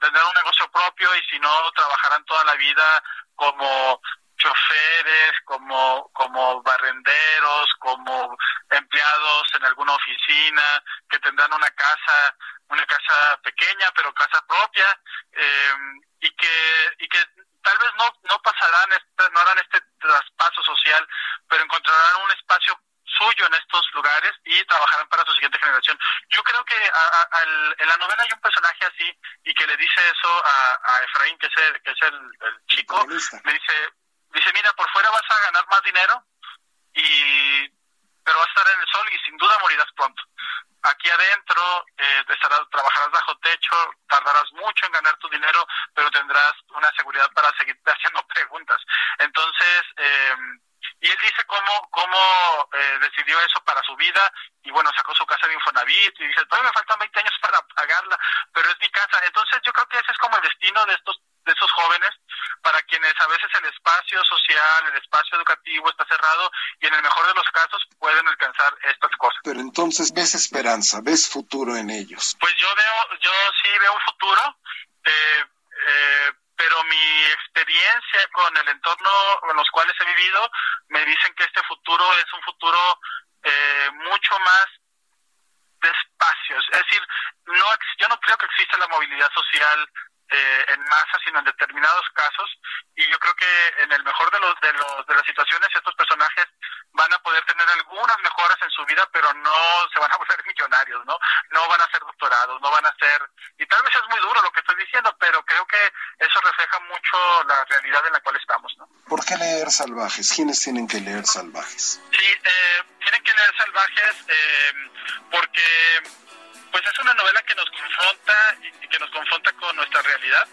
tendrán un negocio propio y si no trabajarán toda la vida como choferes, como, como barrenderos, como empleados en alguna oficina, que tendrán una casa, una casa pequeña, pero casa propia, eh, y que, y que tal vez no, no pasarán, este, no harán este traspaso social, pero encontrarán un espacio suyo en estos lugares y trabajarán para su siguiente generación. Yo creo que a, a, al, en la novela hay un personaje así y que le dice eso a, a Efraín, que es el, que es el, el chico, le dice, dice, mira, por fuera vas a ganar más dinero, y pero vas a estar en el sol y sin duda morirás pronto. Aquí adentro eh, trabajarás bajo techo, tardarás mucho en ganar tu dinero, pero tendrás una seguridad para seguirte haciendo preguntas. Entonces, eh, y él dice cómo, cómo eh, decidió eso para su vida y bueno, sacó su casa de Infonavit y dice, todavía me faltan 20 años para pagarla, pero es mi casa. Entonces yo creo que ese es como el destino de estos de esos jóvenes para quienes a veces el espacio social, el espacio educativo está cerrado y en el mejor de los casos pueden alcanzar estas cosas. Pero entonces ves esperanza, ves futuro en ellos. Pues yo veo, yo sí veo un futuro, eh, mi experiencia con el entorno en los cuales he vivido me dicen que este futuro es un futuro eh, mucho más de espacios. Es decir, no, yo no creo que exista la movilidad social eh, en masa, sino en determinados casos. Y yo creo que en el mejor de los, de los de las situaciones estos personajes van a poder tener algunas mejoras en su vida, pero no se van a volver millonarios, ¿no? No van a ser doctorados, no van a ser y tal vez es muy duro lo que estoy diciendo, pero creo que eso refleja mucho la realidad en la cual estamos, ¿no? ¿Por qué leer Salvajes? ¿Quiénes tienen que leer Salvajes? Sí, eh, tienen que leer Salvajes eh, porque pues es una novela que nos confronta y que nos confronta con con nuestra realidad,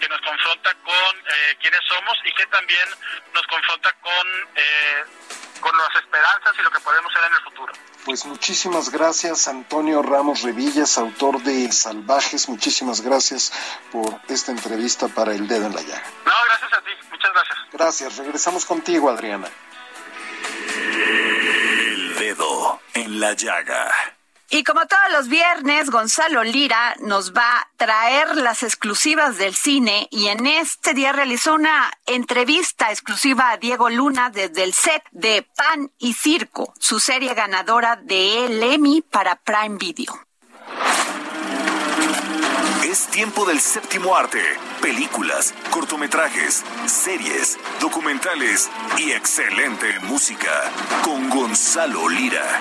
que nos confronta con eh, quiénes somos y que también nos confronta con, eh, con las esperanzas y lo que podemos ser en el futuro. Pues muchísimas gracias Antonio Ramos Revillas, autor de Salvajes, muchísimas gracias por esta entrevista para El Dedo en la Llaga. No, gracias a ti, muchas gracias. Gracias, regresamos contigo Adriana. El Dedo en la Llaga. Y como todos los viernes, Gonzalo Lira nos va a traer las exclusivas del cine y en este día realizó una entrevista exclusiva a Diego Luna desde el set de Pan y Circo, su serie ganadora de el Emmy para Prime Video. Es tiempo del séptimo arte. Películas, cortometrajes, series, documentales y excelente música con Gonzalo Lira.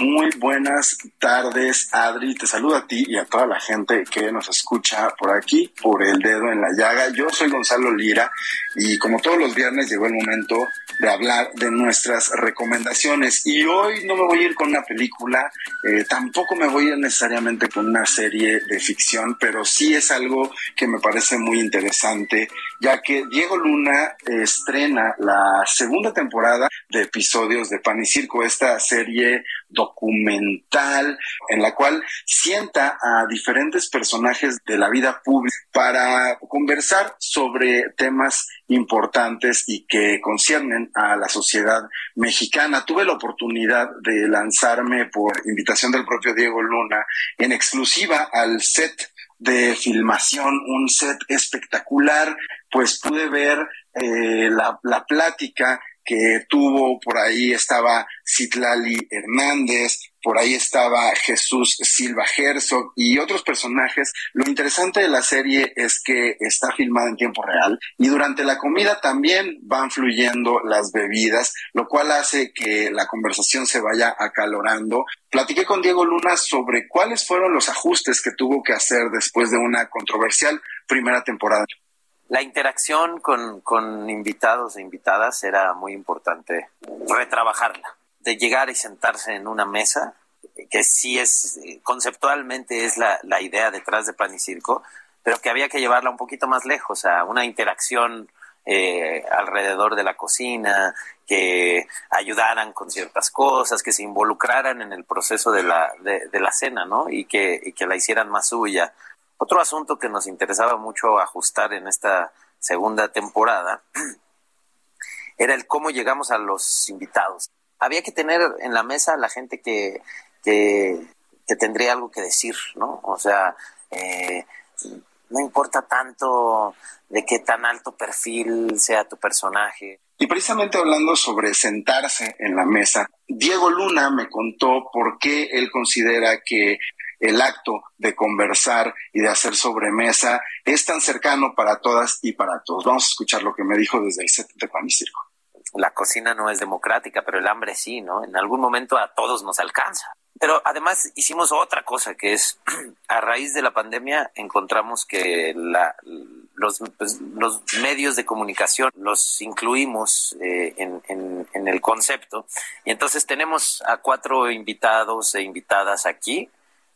Muy buenas tardes, Adri. Te saludo a ti y a toda la gente que nos escucha por aquí, por el dedo en la llaga. Yo soy Gonzalo Lira y como todos los viernes llegó el momento de hablar de nuestras recomendaciones. Y hoy no me voy a ir con una película, eh, tampoco me voy a ir necesariamente con una serie de ficción, pero sí es algo que me parece muy interesante, ya que Diego Luna estrena la segunda temporada de episodios de Pan y Circo, esta serie documental en la cual sienta a diferentes personajes de la vida pública para conversar sobre temas importantes y que conciernen a la sociedad mexicana. Tuve la oportunidad de lanzarme por invitación del propio Diego Luna en exclusiva al set de filmación, un set espectacular, pues pude ver eh, la, la plática que tuvo, por ahí estaba Citlali Hernández, por ahí estaba Jesús Silva Herzog y otros personajes. Lo interesante de la serie es que está filmada en tiempo real y durante la comida también van fluyendo las bebidas, lo cual hace que la conversación se vaya acalorando. Platiqué con Diego Luna sobre cuáles fueron los ajustes que tuvo que hacer después de una controversial primera temporada la interacción con, con invitados e invitadas era muy importante retrabajarla, de llegar y sentarse en una mesa, que sí es, conceptualmente es la, la idea detrás de Pan y Circo, pero que había que llevarla un poquito más lejos, a una interacción eh, alrededor de la cocina, que ayudaran con ciertas cosas, que se involucraran en el proceso de la, de, de la cena, ¿no? Y que, y que la hicieran más suya. Otro asunto que nos interesaba mucho ajustar en esta segunda temporada era el cómo llegamos a los invitados. Había que tener en la mesa a la gente que, que, tendría algo que decir, ¿no? O sea, eh, no importa tanto de qué tan alto perfil sea tu personaje. Y precisamente hablando sobre sentarse en la mesa, Diego Luna me contó por qué él considera que el acto de conversar y de hacer sobremesa es tan cercano para todas y para todos. Vamos a escuchar lo que me dijo desde el set de Pan y Circo. La cocina no es democrática, pero el hambre sí, ¿no? En algún momento a todos nos alcanza. Pero además hicimos otra cosa que es, a raíz de la pandemia encontramos que la, los, pues, los medios de comunicación los incluimos eh, en, en, en el concepto y entonces tenemos a cuatro invitados e invitadas aquí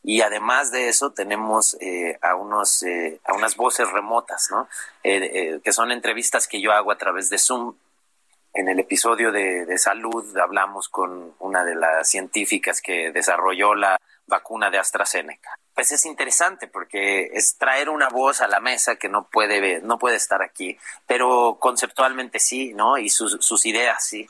y además de eso tenemos eh, a unos eh, a unas voces remotas no eh, que son entrevistas que yo hago a través de zoom. En el episodio de, de, salud hablamos con una de las científicas que desarrolló la vacuna de AstraZeneca. Pues es interesante porque es traer una voz a la mesa que no puede no puede estar aquí pero conceptualmente sí no y sus, sus ideas sí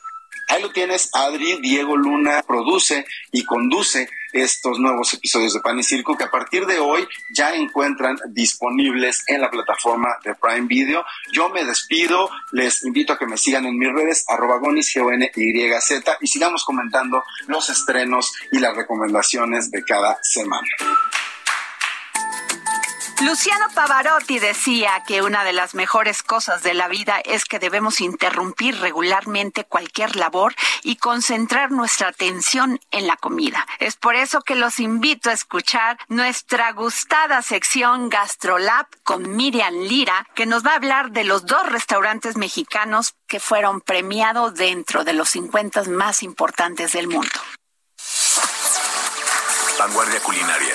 Ahí lo tienes, Adri, Diego Luna produce y conduce estos nuevos episodios de Pan y Circo que a partir de hoy ya encuentran disponibles en la plataforma de Prime Video. Yo me despido, les invito a que me sigan en mis redes, arroba gonis, g n y z y sigamos comentando los estrenos y las recomendaciones de cada semana. Luciano Pavarotti decía que una de las mejores cosas de la vida es que debemos interrumpir regularmente cualquier labor y concentrar nuestra atención en la comida. Es por eso que los invito a escuchar nuestra gustada sección GastroLab con Miriam Lira, que nos va a hablar de los dos restaurantes mexicanos que fueron premiados dentro de los 50 más importantes del mundo. Vanguardia culinaria.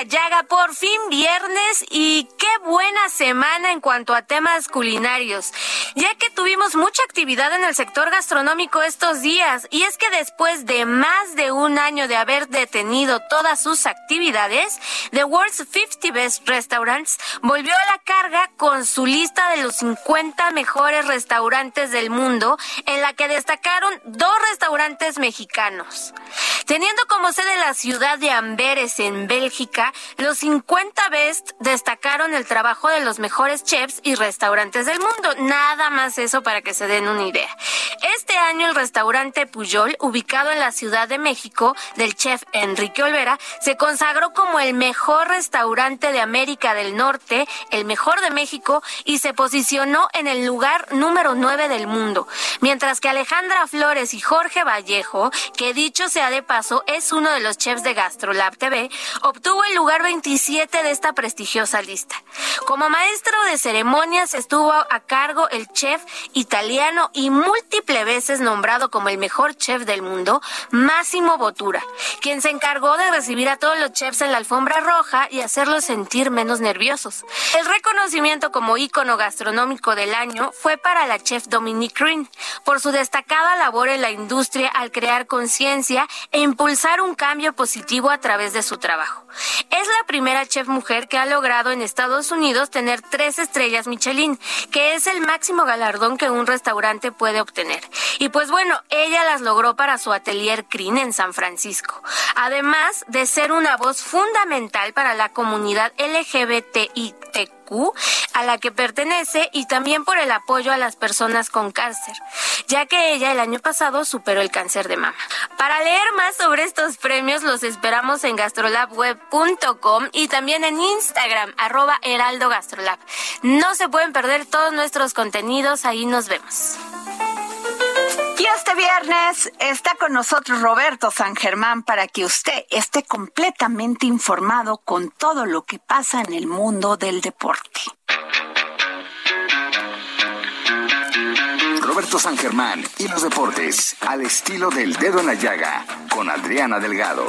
la llaga, por fin viernes y qué buena semana en cuanto a temas culinarios, ya que tuvimos mucha actividad en el sector gastronómico estos días y es que después de más de un año de haber detenido todas sus actividades, The World's 50 Best Restaurants volvió a la carga con su lista de los 50 mejores restaurantes del mundo, en la que destacaron dos restaurantes mexicanos. Teniendo como sede la ciudad de Amberes en Bélgica, los 50 Best destacaron el trabajo de los mejores chefs y restaurantes del mundo. Nada más eso para que se den una idea. Este año el restaurante Puyol, ubicado en la Ciudad de México, del chef Enrique Olvera, se consagró como el mejor restaurante de América del Norte, el mejor de México y se posicionó en el lugar número 9 del mundo. Mientras que Alejandra Flores y Jorge Vallejo, que dicho sea de paso, es uno de los chefs de GastroLab TV, obtuvo el lugar 27 de esta prestigiosa lista. Como maestro de ceremonias estuvo a cargo el chef italiano y múltiple veces nombrado como el mejor chef del mundo, Massimo Bottura, quien se encargó de recibir a todos los chefs en la alfombra roja y hacerlos sentir menos nerviosos. El reconocimiento como ícono gastronómico del año fue para la chef Dominique Green por su destacada labor en la industria al crear conciencia e impulsar un cambio positivo a través de su trabajo. Es la primera chef mujer que ha logrado en Estados Unidos tener tres estrellas Michelin, que es el máximo galardón que un restaurante puede obtener. Y pues bueno, ella las logró para su atelier Crin en San Francisco. Además de ser una voz fundamental para la comunidad LGBTIQ a la que pertenece y también por el apoyo a las personas con cáncer, ya que ella el año pasado superó el cáncer de mama. Para leer más sobre estos premios los esperamos en gastrolabweb.com y también en Instagram, arroba heraldo gastrolab. No se pueden perder todos nuestros contenidos, ahí nos vemos. Este viernes está con nosotros Roberto San Germán para que usted esté completamente informado con todo lo que pasa en el mundo del deporte. Roberto San Germán y los deportes al estilo del dedo en la llaga con Adriana Delgado.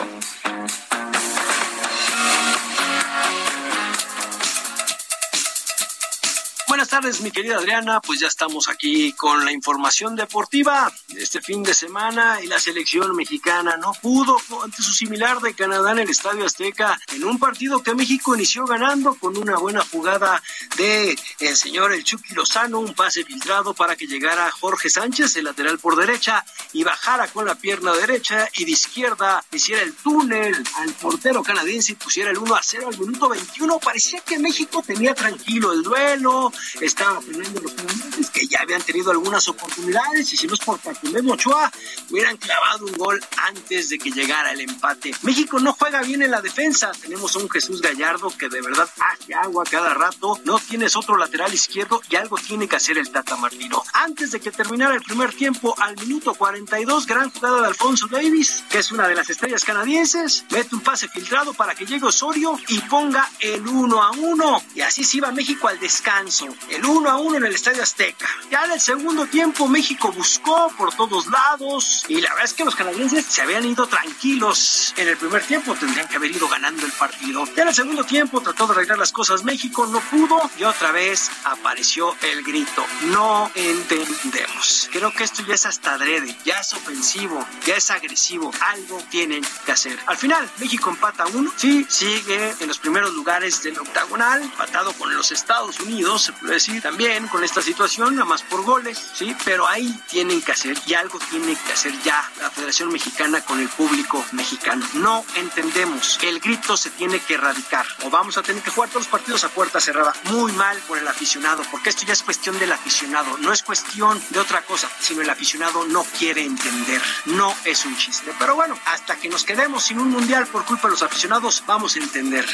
Buenas tardes, mi querida Adriana. Pues ya estamos aquí con la información deportiva de este fin de semana y la selección mexicana no pudo ante su similar de Canadá en el Estadio Azteca en un partido que México inició ganando con una buena jugada de el señor El Chucky Lozano, un pase filtrado para que llegara Jorge Sánchez, el lateral por derecha, y bajara con la pierna derecha y de izquierda hiciera el túnel al portero canadiense y pusiera el 1 a 0 al minuto 21. Parecía que México tenía tranquilo el duelo, estaba frenando los canadienses que ya habían tenido algunas oportunidades y si no es por Bartolomé Ochoa hubieran clavado un gol antes de que llegara el empate. México no juega bien en la defensa. Tenemos a un Jesús Gallardo que de verdad hace agua cada rato. No tienes otro lateral izquierdo y algo tiene que hacer el Tata Martino. Antes de que terminara el primer tiempo, al minuto 42, gran jugada de Alfonso Davis, que es una de las estrellas canadienses, mete un pase filtrado para que llegue Osorio y ponga el 1 a 1. Y así se iba México al descanso. El 1 a 1 en el Estadio Azteca. Ya en el segundo tiempo, México buscó por todos lados y la verdad es que los canadienses se habían ido tranquilos. En el primer tiempo tendrían que haber ido ganando el partido. Ya en el segundo tiempo trató de arreglar las cosas México, no pudo y otra vez apareció el grito. No entendemos. Creo que esto ya es hasta adrede, ya es ofensivo, ya es agresivo. Algo tienen que hacer. Al final, México empata uno. Sí, sigue en los primeros lugares del octagonal, empatado con los Estados Unidos, decir también con esta situación, nada más por goles, sí, pero ahí tienen que hacer y algo tiene que hacer ya la Federación Mexicana con el público mexicano. No entendemos. El grito se tiene que erradicar o vamos a tener que jugar todos los partidos a puerta cerrada. Muy mal por el aficionado, porque esto ya es cuestión del aficionado, no es cuestión de otra cosa, sino el aficionado no quiere entender. No es un chiste. Pero bueno, hasta que nos quedemos sin un mundial por culpa de los aficionados, vamos a entender.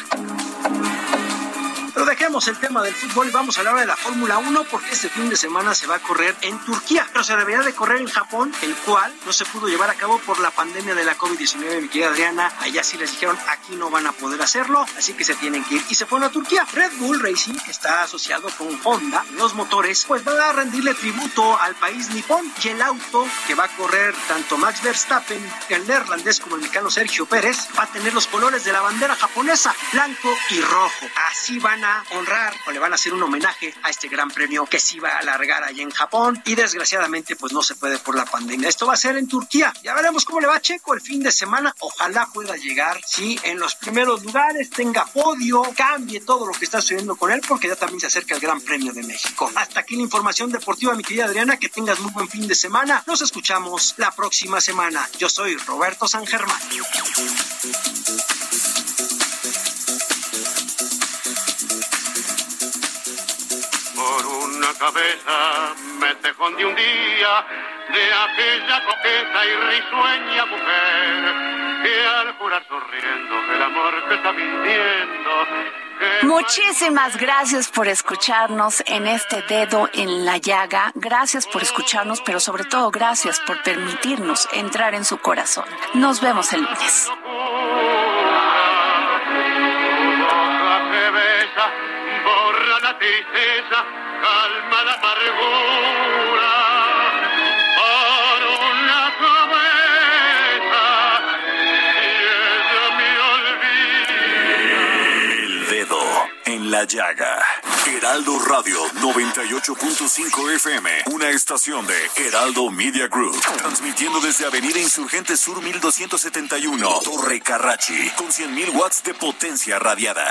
Pero dejemos el tema del fútbol y vamos a hablar de la Fórmula 1 porque este fin de semana se va a correr en Turquía, pero se debería de correr en Japón, el cual no se pudo llevar a cabo por la pandemia de la COVID-19, mi querida Adriana. Allá sí les dijeron, aquí no van a poder hacerlo, así que se tienen que ir. Y se fueron a Turquía. Red Bull Racing, que está asociado con Honda, los motores, pues va a rendirle tributo al país nipón. Y el auto que va a correr tanto Max Verstappen, el neerlandés, como el mexicano Sergio Pérez, va a tener los colores de la bandera japonesa, blanco y rojo. Así van a honrar o le van a hacer un homenaje a este gran premio que se iba a alargar allá en Japón y desgraciadamente pues no se puede por la pandemia. Esto va a ser en Turquía. Ya veremos cómo le va Checo el fin de semana. Ojalá pueda llegar, sí, en los primeros lugares, tenga podio, cambie todo lo que está sucediendo con él porque ya también se acerca el Gran Premio de México. Hasta aquí la información deportiva, mi querida Adriana. Que tengas muy buen fin de semana. Nos escuchamos la próxima semana. Yo soy Roberto San Germán. Cabeza me tejón de un día de aquella coqueta y risueña mujer que al jurar sonriendo el amor que está mintiendo Muchísimas gracias por escucharnos en este dedo en la llaga. Gracias por escucharnos, pero sobre todo gracias por permitirnos entrar en su corazón. Nos vemos el lunes. borra la tristeza, calma la amargura. Una cabeza, y ella me olvida. El dedo en la llaga. Heraldo Radio 98.5 FM, una estación de Heraldo Media Group, transmitiendo desde Avenida Insurgente Sur 1271, Torre Carrachi, con 100.000 watts de potencia radiada.